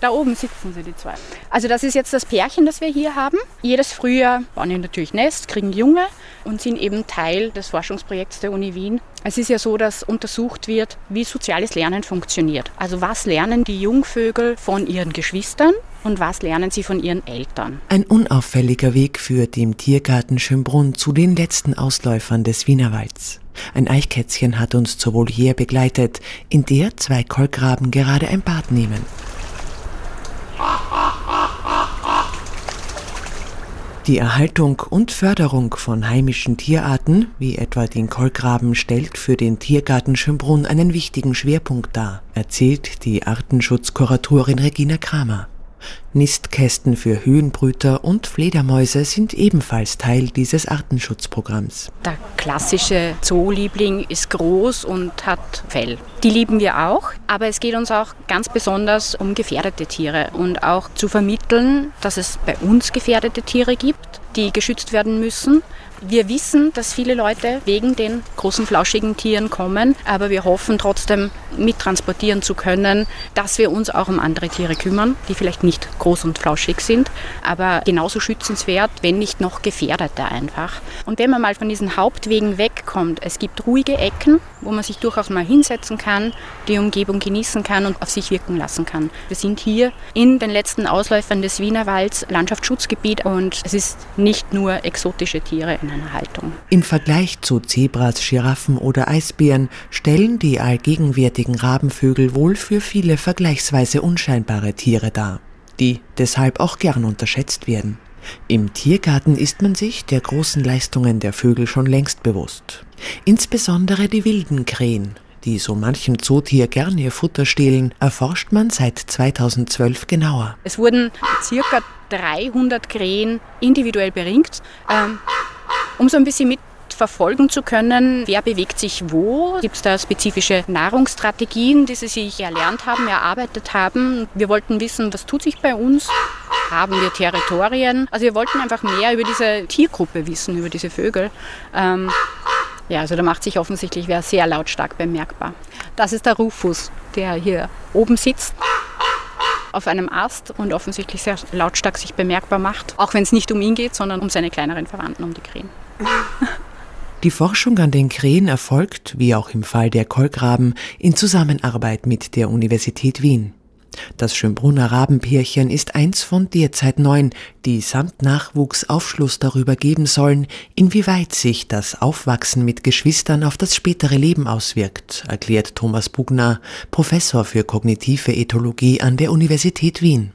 Da oben sitzen sie, die zwei. Also das ist jetzt das Pärchen, das wir hier haben. Jedes Frühjahr bauen die natürlich Nest, kriegen Junge und sind eben Teil des Forschungsprojekts der Uni Wien. Es ist ja so, dass untersucht wird, wie soziales Lernen funktioniert. Also was lernen die Jungvögel von ihren Geschwistern und was lernen sie von ihren Eltern. Ein unauffälliger Weg führt im Tiergarten Schönbrunn zu den letzten Ausläufern des Wienerwalds. Ein Eichkätzchen hat uns zur Voliere begleitet, in der zwei Kolkraben gerade ein Bad nehmen. Die Erhaltung und Förderung von heimischen Tierarten, wie etwa den Kolkraben, stellt für den Tiergarten Schönbrunn einen wichtigen Schwerpunkt dar, erzählt die Artenschutzkuratorin Regina Kramer. Nistkästen für Höhenbrüter und Fledermäuse sind ebenfalls Teil dieses Artenschutzprogramms. Der klassische Zooliebling ist groß und hat Fell. Die lieben wir auch, aber es geht uns auch ganz besonders um gefährdete Tiere und auch zu vermitteln, dass es bei uns gefährdete Tiere gibt, die geschützt werden müssen wir wissen, dass viele Leute wegen den großen flauschigen Tieren kommen, aber wir hoffen trotzdem mittransportieren zu können, dass wir uns auch um andere Tiere kümmern, die vielleicht nicht groß und flauschig sind, aber genauso schützenswert, wenn nicht noch gefährdete einfach. Und wenn man mal von diesen Hauptwegen wegkommt, es gibt ruhige Ecken, wo man sich durchaus mal hinsetzen kann, die Umgebung genießen kann und auf sich wirken lassen kann. Wir sind hier in den letzten Ausläufern des Wienerwalds Landschaftsschutzgebiet und es ist nicht nur exotische Tiere in einer Haltung. Im Vergleich zu Zebras, Giraffen oder Eisbären stellen die allgegenwärtigen Rabenvögel wohl für viele vergleichsweise unscheinbare Tiere dar, die deshalb auch gern unterschätzt werden. Im Tiergarten ist man sich der großen Leistungen der Vögel schon längst bewusst. Insbesondere die wilden Krähen, die so manchem Zootier gern ihr Futter stehlen, erforscht man seit 2012 genauer. Es wurden circa 300 Krähen individuell beringt, ähm, um so ein bisschen mit verfolgen zu können, wer bewegt sich wo. Gibt es da spezifische Nahrungsstrategien, die sie sich erlernt haben, erarbeitet haben. Wir wollten wissen, was tut sich bei uns. Haben wir Territorien? Also wir wollten einfach mehr über diese Tiergruppe wissen, über diese Vögel. Ähm, ja, also da macht sich offensichtlich wer sehr lautstark bemerkbar. Das ist der Rufus, der hier oben sitzt auf einem Ast und offensichtlich sehr lautstark sich bemerkbar macht. Auch wenn es nicht um ihn geht, sondern um seine kleineren Verwandten, um die Krähen. Die Forschung an den Krähen erfolgt, wie auch im Fall der Kolkraben, in Zusammenarbeit mit der Universität Wien. Das Schönbrunner Rabenpärchen ist eins von derzeit neun, die samt Nachwuchs Aufschluss darüber geben sollen, inwieweit sich das Aufwachsen mit Geschwistern auf das spätere Leben auswirkt, erklärt Thomas Bugner, Professor für kognitive Ethologie an der Universität Wien.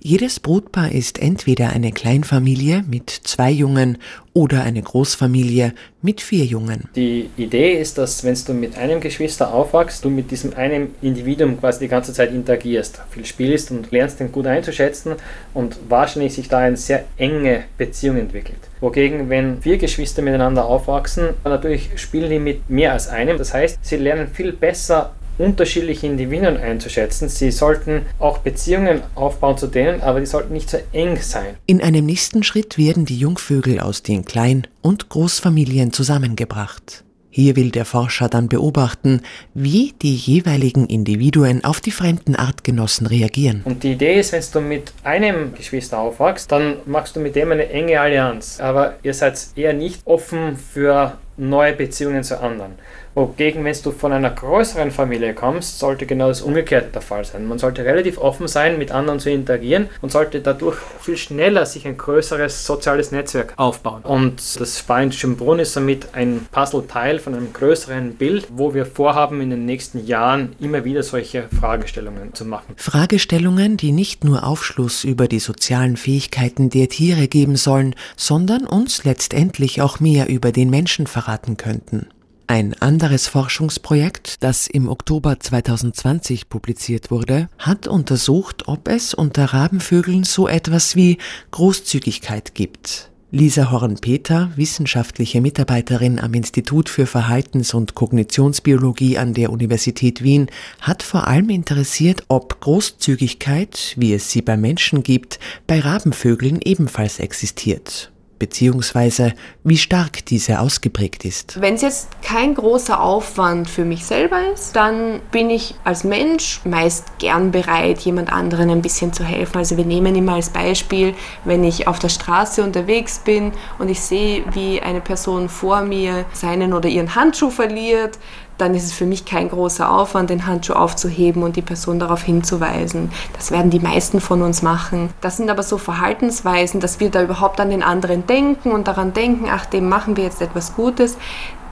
Jedes Brutpaar ist entweder eine Kleinfamilie mit zwei Jungen oder eine Großfamilie mit vier Jungen. Die Idee ist, dass wenn du mit einem Geschwister aufwachst, du mit diesem einem Individuum quasi die ganze Zeit interagierst, viel spielst und lernst den gut einzuschätzen und wahrscheinlich sich da eine sehr enge Beziehung entwickelt. Wogegen, wenn vier Geschwister miteinander aufwachsen, natürlich spielen die mit mehr als einem. Das heißt, sie lernen viel besser unterschiedliche Individuen einzuschätzen. Sie sollten auch Beziehungen aufbauen zu denen, aber die sollten nicht so eng sein. In einem nächsten Schritt werden die Jungvögel aus den Klein- und Großfamilien zusammengebracht. Hier will der Forscher dann beobachten, wie die jeweiligen Individuen auf die fremden Artgenossen reagieren. Und die Idee ist, wenn du mit einem Geschwister aufwachst, dann machst du mit dem eine enge Allianz. Aber ihr seid eher nicht offen für neue Beziehungen zu anderen. Wogegen, wenn du von einer größeren Familie kommst, sollte genau das Umgekehrte der Fall sein. Man sollte relativ offen sein, mit anderen zu interagieren und sollte dadurch viel schneller sich ein größeres soziales Netzwerk aufbauen. Und das Spannende Schönbrunn ist somit ein Puzzleteil von einem größeren Bild, wo wir vorhaben, in den nächsten Jahren immer wieder solche Fragestellungen zu machen. Fragestellungen, die nicht nur Aufschluss über die sozialen Fähigkeiten der Tiere geben sollen, sondern uns letztendlich auch mehr über den Menschen verraten könnten. Ein anderes Forschungsprojekt, das im Oktober 2020 publiziert wurde, hat untersucht, ob es unter Rabenvögeln so etwas wie Großzügigkeit gibt. Lisa Horn-Peter, wissenschaftliche Mitarbeiterin am Institut für Verhaltens- und Kognitionsbiologie an der Universität Wien, hat vor allem interessiert, ob Großzügigkeit, wie es sie bei Menschen gibt, bei Rabenvögeln ebenfalls existiert beziehungsweise wie stark diese ausgeprägt ist. Wenn es jetzt kein großer Aufwand für mich selber ist, dann bin ich als Mensch meist gern bereit, jemand anderen ein bisschen zu helfen. Also wir nehmen immer als Beispiel, wenn ich auf der Straße unterwegs bin und ich sehe, wie eine Person vor mir seinen oder ihren Handschuh verliert, dann ist es für mich kein großer Aufwand, den Handschuh aufzuheben und die Person darauf hinzuweisen. Das werden die meisten von uns machen. Das sind aber so Verhaltensweisen, dass wir da überhaupt an den anderen denken und daran denken, ach, dem machen wir jetzt etwas Gutes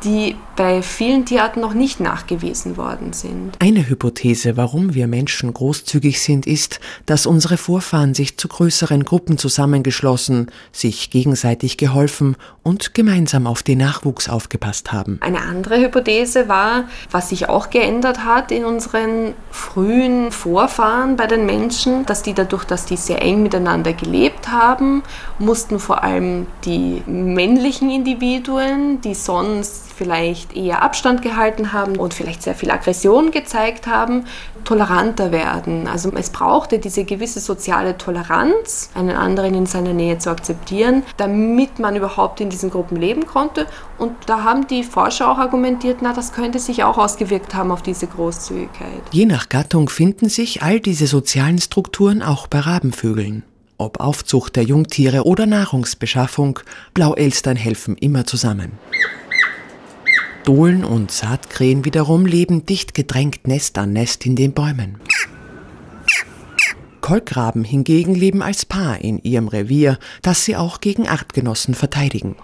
die bei vielen Tierarten noch nicht nachgewiesen worden sind. Eine Hypothese, warum wir Menschen großzügig sind, ist, dass unsere Vorfahren sich zu größeren Gruppen zusammengeschlossen, sich gegenseitig geholfen und gemeinsam auf den Nachwuchs aufgepasst haben. Eine andere Hypothese war, was sich auch geändert hat in unseren frühen Vorfahren bei den Menschen, dass die dadurch, dass die sehr eng miteinander gelebt haben, mussten vor allem die männlichen Individuen, die sonst vielleicht eher Abstand gehalten haben und vielleicht sehr viel Aggression gezeigt haben, toleranter werden. Also es brauchte diese gewisse soziale Toleranz, einen anderen in seiner Nähe zu akzeptieren, damit man überhaupt in diesen Gruppen leben konnte. Und da haben die Forscher auch argumentiert, na, das könnte sich auch ausgewirkt haben auf diese Großzügigkeit. Je nach Gattung finden sich all diese sozialen Strukturen auch bei Rabenvögeln. Ob Aufzucht der Jungtiere oder Nahrungsbeschaffung, Blauelstern helfen immer zusammen. Dohlen und Saatkrähen wiederum leben dicht gedrängt Nest an Nest in den Bäumen. Kolkraben hingegen leben als Paar in ihrem Revier, das sie auch gegen Artgenossen verteidigen.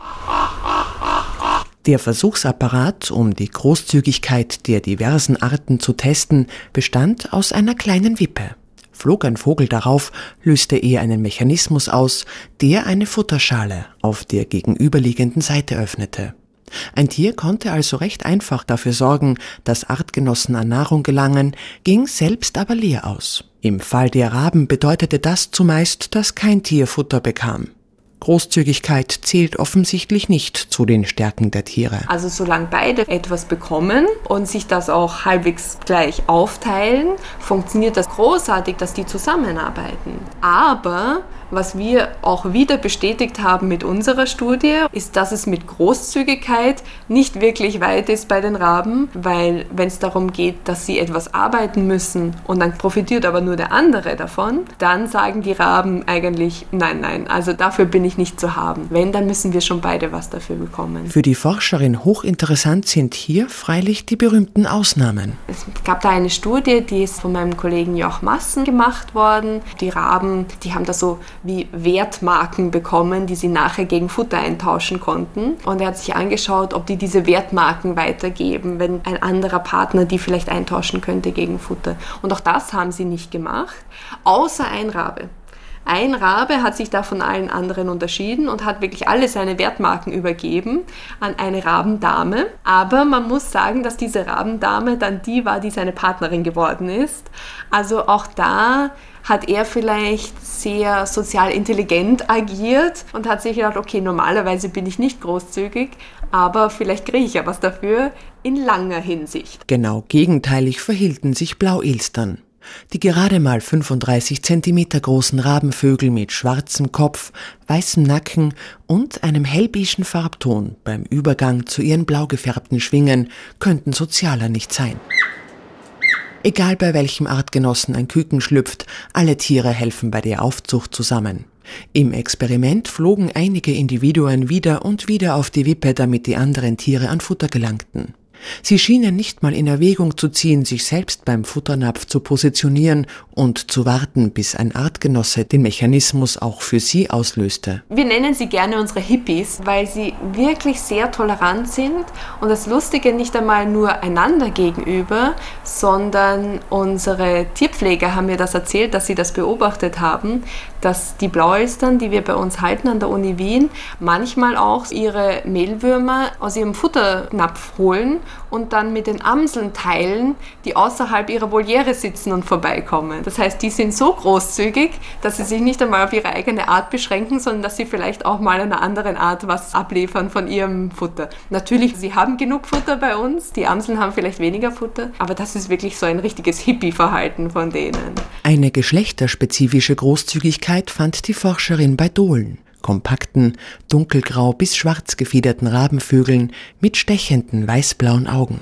Der Versuchsapparat, um die Großzügigkeit der diversen Arten zu testen, bestand aus einer kleinen Wippe. Flog ein Vogel darauf, löste er einen Mechanismus aus, der eine Futterschale auf der gegenüberliegenden Seite öffnete. Ein Tier konnte also recht einfach dafür sorgen, dass Artgenossen an Nahrung gelangen, ging selbst aber leer aus. Im Fall der Raben bedeutete das zumeist, dass kein Tier Futter bekam. Großzügigkeit zählt offensichtlich nicht zu den Stärken der Tiere. Also solange beide etwas bekommen und sich das auch halbwegs gleich aufteilen, funktioniert das großartig, dass die zusammenarbeiten. Aber was wir auch wieder bestätigt haben mit unserer Studie, ist, dass es mit Großzügigkeit nicht wirklich weit ist bei den Raben, weil wenn es darum geht, dass sie etwas arbeiten müssen und dann profitiert aber nur der andere davon, dann sagen die Raben eigentlich, nein, nein, also dafür bin ich nicht zu haben. Wenn, dann müssen wir schon beide was dafür bekommen. Für die Forscherin hochinteressant sind hier freilich die berühmten Ausnahmen. Es gab da eine Studie, die ist von meinem Kollegen Joch Massen gemacht worden. Die Raben, die haben da so wie Wertmarken bekommen, die sie nachher gegen Futter eintauschen konnten. Und er hat sich angeschaut, ob die diese Wertmarken weitergeben, wenn ein anderer Partner die vielleicht eintauschen könnte gegen Futter. Und auch das haben sie nicht gemacht, außer ein Rabe. Ein Rabe hat sich da von allen anderen unterschieden und hat wirklich alle seine Wertmarken übergeben an eine Rabendame. Aber man muss sagen, dass diese Rabendame dann die war, die seine Partnerin geworden ist. Also auch da hat er vielleicht sehr sozial intelligent agiert und hat sich gedacht, okay, normalerweise bin ich nicht großzügig, aber vielleicht kriege ich ja was dafür in langer Hinsicht. Genau gegenteilig verhielten sich Blauelstern. Die gerade mal 35 Zentimeter großen Rabenvögel mit schwarzem Kopf, weißem Nacken und einem hellbeigen Farbton beim Übergang zu ihren blau gefärbten Schwingen könnten sozialer nicht sein. Egal bei welchem Artgenossen ein Küken schlüpft, alle Tiere helfen bei der Aufzucht zusammen. Im Experiment flogen einige Individuen wieder und wieder auf die Wippe, damit die anderen Tiere an Futter gelangten. Sie schienen nicht mal in Erwägung zu ziehen, sich selbst beim Futternapf zu positionieren und zu warten, bis ein Artgenosse den Mechanismus auch für sie auslöste. Wir nennen sie gerne unsere Hippies, weil sie wirklich sehr tolerant sind und das Lustige nicht einmal nur einander gegenüber, sondern unsere Tierpfleger haben mir das erzählt, dass sie das beobachtet haben, dass die Blauelstern, die wir bei uns halten an der Uni Wien, manchmal auch ihre Mehlwürmer aus ihrem Futternapf holen und dann mit den Amseln teilen, die außerhalb ihrer Voliere sitzen und vorbeikommen. Das heißt, die sind so großzügig, dass sie sich nicht einmal auf ihre eigene Art beschränken, sondern dass sie vielleicht auch mal einer anderen Art was abliefern von ihrem Futter. Natürlich, sie haben genug Futter bei uns, die Amseln haben vielleicht weniger Futter, aber das ist wirklich so ein richtiges Hippie-Verhalten von denen. Eine geschlechterspezifische Großzügigkeit fand die Forscherin bei Dohlen. kompakten, dunkelgrau bis schwarz gefiederten Rabenvögeln mit stechenden weißblauen Augen.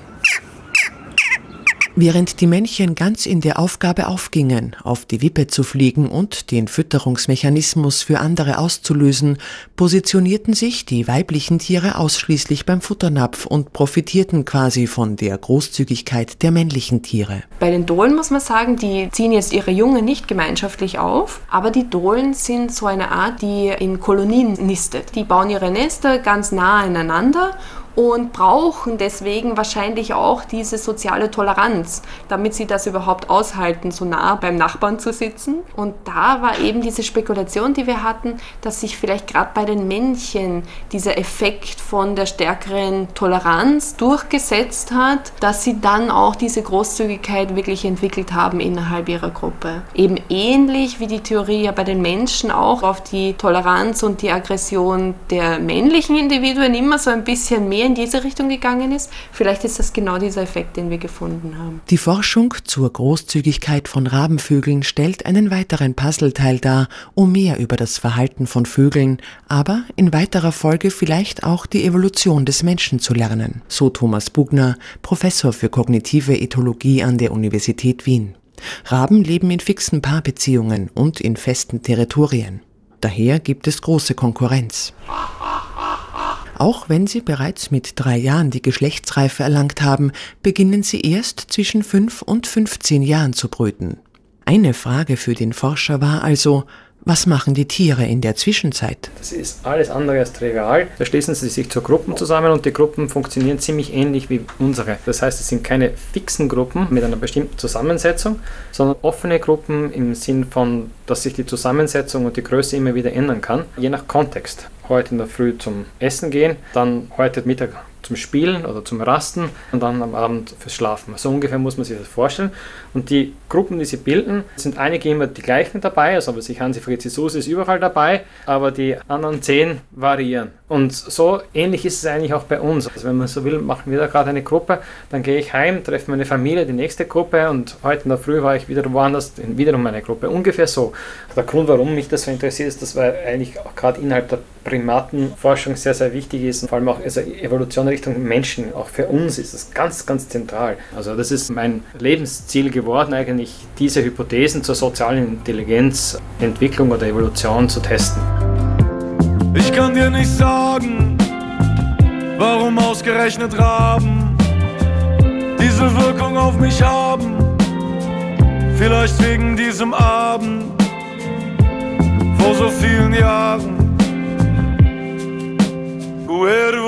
Während die Männchen ganz in der Aufgabe aufgingen, auf die Wippe zu fliegen und den Fütterungsmechanismus für andere auszulösen, positionierten sich die weiblichen Tiere ausschließlich beim Futternapf und profitierten quasi von der Großzügigkeit der männlichen Tiere. Bei den Dohlen muss man sagen, die ziehen jetzt ihre Jungen nicht gemeinschaftlich auf, aber die Dohlen sind so eine Art, die in Kolonien nistet. Die bauen ihre Nester ganz nah aneinander und brauchen deswegen wahrscheinlich auch diese soziale Toleranz, damit sie das überhaupt aushalten, so nah beim Nachbarn zu sitzen. Und da war eben diese Spekulation, die wir hatten, dass sich vielleicht gerade bei den Männchen dieser Effekt von der stärkeren Toleranz durchgesetzt hat, dass sie dann auch diese Großzügigkeit wirklich entwickelt haben innerhalb ihrer Gruppe. Eben ähnlich wie die Theorie ja bei den Menschen auch auf die Toleranz und die Aggression der männlichen Individuen immer so ein bisschen mehr in diese Richtung gegangen ist. Vielleicht ist das genau dieser Effekt, den wir gefunden haben. Die Forschung zur Großzügigkeit von Rabenvögeln stellt einen weiteren Puzzleteil dar, um mehr über das Verhalten von Vögeln, aber in weiterer Folge vielleicht auch die Evolution des Menschen zu lernen. So Thomas Bugner, Professor für kognitive Ethologie an der Universität Wien. Raben leben in fixen Paarbeziehungen und in festen Territorien. Daher gibt es große Konkurrenz. Auch wenn sie bereits mit drei Jahren die Geschlechtsreife erlangt haben, beginnen sie erst zwischen fünf und 15 Jahren zu brüten. Eine Frage für den Forscher war also, was machen die Tiere in der Zwischenzeit? Das ist alles andere als trivial. Da schließen sie sich zu Gruppen zusammen und die Gruppen funktionieren ziemlich ähnlich wie unsere. Das heißt, es sind keine fixen Gruppen mit einer bestimmten Zusammensetzung, sondern offene Gruppen im Sinn von, dass sich die Zusammensetzung und die Größe immer wieder ändern kann, je nach Kontext. Heute in der Früh zum Essen gehen, dann heute Mittag zum Spielen oder zum Rasten und dann am Abend fürs Schlafen. So ungefähr muss man sich das vorstellen. Und die Gruppen, die sie bilden, sind einige immer die gleichen dabei, also sich Hansi Fritzi Susi ist überall dabei, aber die anderen zehn variieren. Und so ähnlich ist es eigentlich auch bei uns. Also wenn man so will, machen wir da gerade eine Gruppe, dann gehe ich heim, treffe meine Familie, die nächste Gruppe und heute in der Früh war ich wieder woanders, wiederum meine Gruppe. Ungefähr so. Der Grund, warum mich das so interessiert, ist, dass wir eigentlich auch gerade innerhalb der Primatenforschung sehr, sehr wichtig ist und vor allem auch also Evolution Richtung Menschen. Auch für uns ist das ganz, ganz zentral. Also das ist mein Lebensziel geworden, eigentlich diese Hypothesen zur sozialen Intelligenz, Entwicklung oder Evolution zu testen. Ich kann dir nicht sagen, warum ausgerechnet Raben diese Wirkung auf mich haben. Vielleicht wegen diesem Abend vor so vielen Jahren. Whoever